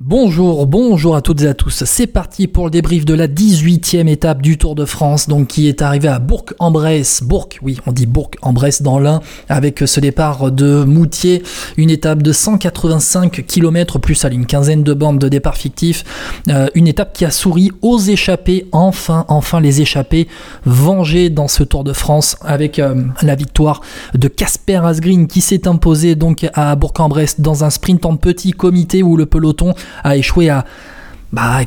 Bonjour, bonjour à toutes et à tous. C'est parti pour le débrief de la 18e étape du Tour de France, donc qui est arrivé à Bourg-en-Bresse. Bourg, oui, on dit Bourg-en-Bresse dans l'Ain, avec ce départ de Moutier, une étape de 185 km plus à une quinzaine de bandes de départ fictif. Euh, une étape qui a souri aux échappés, enfin, enfin les échappés vengés dans ce Tour de France avec euh, la victoire de Casper Asgreen qui s'est imposé donc à Bourg-en-Bresse dans un sprint en petit comité où le peloton a échoué à bah,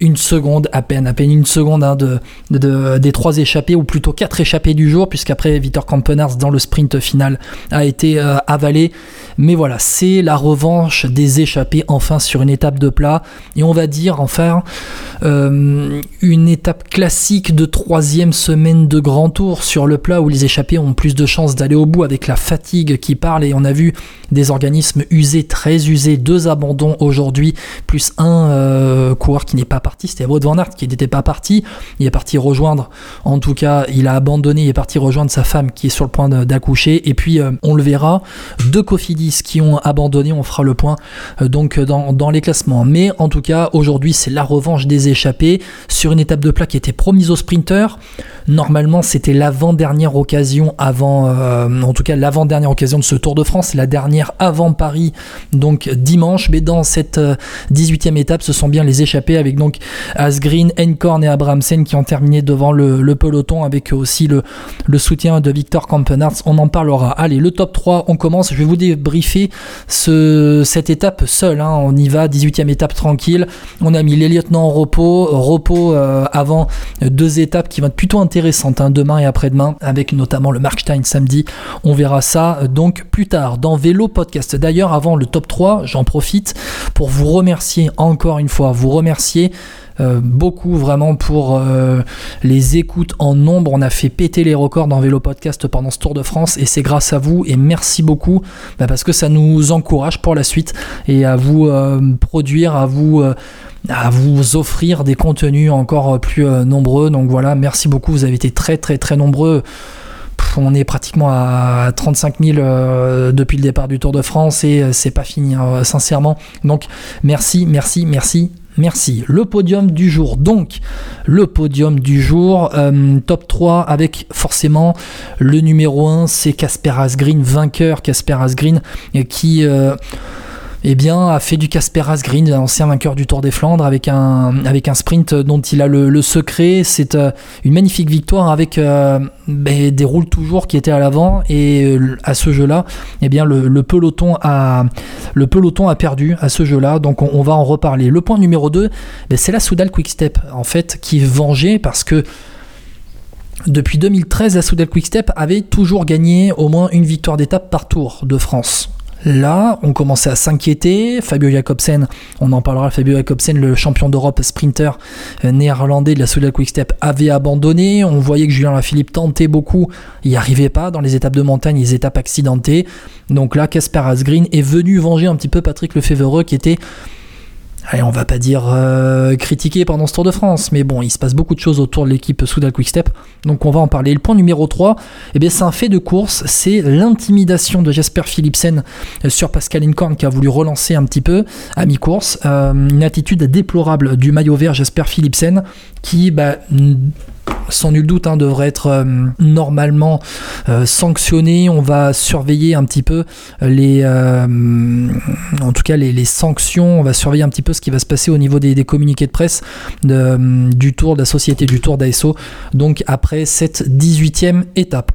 une seconde, à peine, à peine une seconde hein, de, des trois échappés, ou plutôt quatre échappés du jour, puisqu'après Victor Campenars dans le sprint final a été euh, avalé. Mais voilà, c'est la revanche des échappés enfin sur une étape de plat. Et on va dire enfin euh, une étape classique de troisième semaine de grand tour sur le plat où les échappés ont plus de chances d'aller au bout avec la fatigue qui parle. Et on a vu des organismes usés, très usés, deux abandons aujourd'hui, plus un euh, coureur qui n'est pas parti, c'était Wout van Aert qui n'était pas parti. Il est parti rejoindre, en tout cas, il a abandonné, il est parti rejoindre sa femme qui est sur le point d'accoucher. Et puis, euh, on le verra, deux Cofidis qui ont abandonné, on fera le point donc dans, dans, les classements. Mais en tout cas, aujourd'hui, c'est la revanche des échappés sur une étape de plat qui était promise aux sprinteurs. Normalement, c'était l'avant-dernière occasion avant, euh, en tout cas, l'avant-dernière occasion de ce Tour de France, la dernière avant Paris, donc dimanche. Mais dans cette 18e étape, ce sont bien les échappés avec donc Asgreen, Enkorn et Abrahamsen qui ont terminé devant le, peloton avec aussi le, soutien de Victor Kampenarts. On en parlera. Allez, le top 3, on commence. Je vais vous débriefer ce, cette étape seule. Hein. On y va, 18e étape tranquille. On a mis les lieutenants en repos. Repos euh, avant deux étapes qui vont être plutôt intéressantes hein, demain et après-demain avec notamment le Markstein samedi. On verra ça euh, donc plus tard dans Vélo Podcast. D'ailleurs, avant le top 3, j'en profite pour vous remercier encore une fois, vous remercier euh, beaucoup vraiment pour euh, les écoutes en nombre. On a fait péter les records dans Vélo Podcast pendant ce Tour de France et c'est grâce à vous et merci beaucoup bah, parce que ça nous encourage pour la suite et à vous euh, produire, à vous à vous offrir des contenus encore plus nombreux. Donc voilà, merci beaucoup. Vous avez été très très très nombreux. on est pratiquement à 35 000 depuis le départ du Tour de France et c'est pas fini, hein, sincèrement. Donc merci, merci, merci, Merci. Le podium du jour. Donc, le podium du jour, euh, top 3 avec forcément le numéro 1, c'est Casper Asgreen, vainqueur Casper Asgreen, qui... Euh, eh bien, a fait du Casper Asgreen, ancien vainqueur du Tour des Flandres, avec un, avec un sprint dont il a le, secret. C'est euh, une magnifique victoire avec euh, ben, des roules toujours qui étaient à l'avant. Et euh, à ce jeu-là, eh bien, le, peloton a, perdu à ce jeu-là. Donc, on, va en reparler. Le point numéro 2, ben, c'est la Soudal Quickstep, en fait, qui est vengée parce que depuis 2013, la Soudal Quickstep avait toujours gagné au moins une victoire d'étape par tour de France. Là, on commençait à s'inquiéter. Fabio Jacobsen, on en parlera, Fabio Jacobsen, le champion d'Europe sprinter euh, néerlandais de la Soudal Quick-Step, avait abandonné. On voyait que Julien Lafilippe tentait beaucoup, il n'y arrivait pas dans les étapes de montagne, les étapes accidentées. Donc là, Casper Asgreen est venu venger un petit peu Patrick Lefevreux qui était allez, on va pas dire euh, critiqué pendant ce Tour de France, mais bon, il se passe beaucoup de choses autour de l'équipe Soudal Quickstep, donc on va en parler. Le point numéro 3, eh bien, c'est un fait de course, c'est l'intimidation de Jasper Philipsen sur Pascal Incorn qui a voulu relancer un petit peu à mi-course. Euh, une attitude déplorable du maillot vert Jasper Philipsen qui, bah, sans nul doute, hein, devrait être euh, normalement euh, sanctionné. On va surveiller un petit peu les, euh, en tout cas les, sanctions. On va surveiller un petit peu ce qui va se passer au niveau des, communiqués de presse du Tour de la société du Tour d'ASO. Donc après cette 18e étape.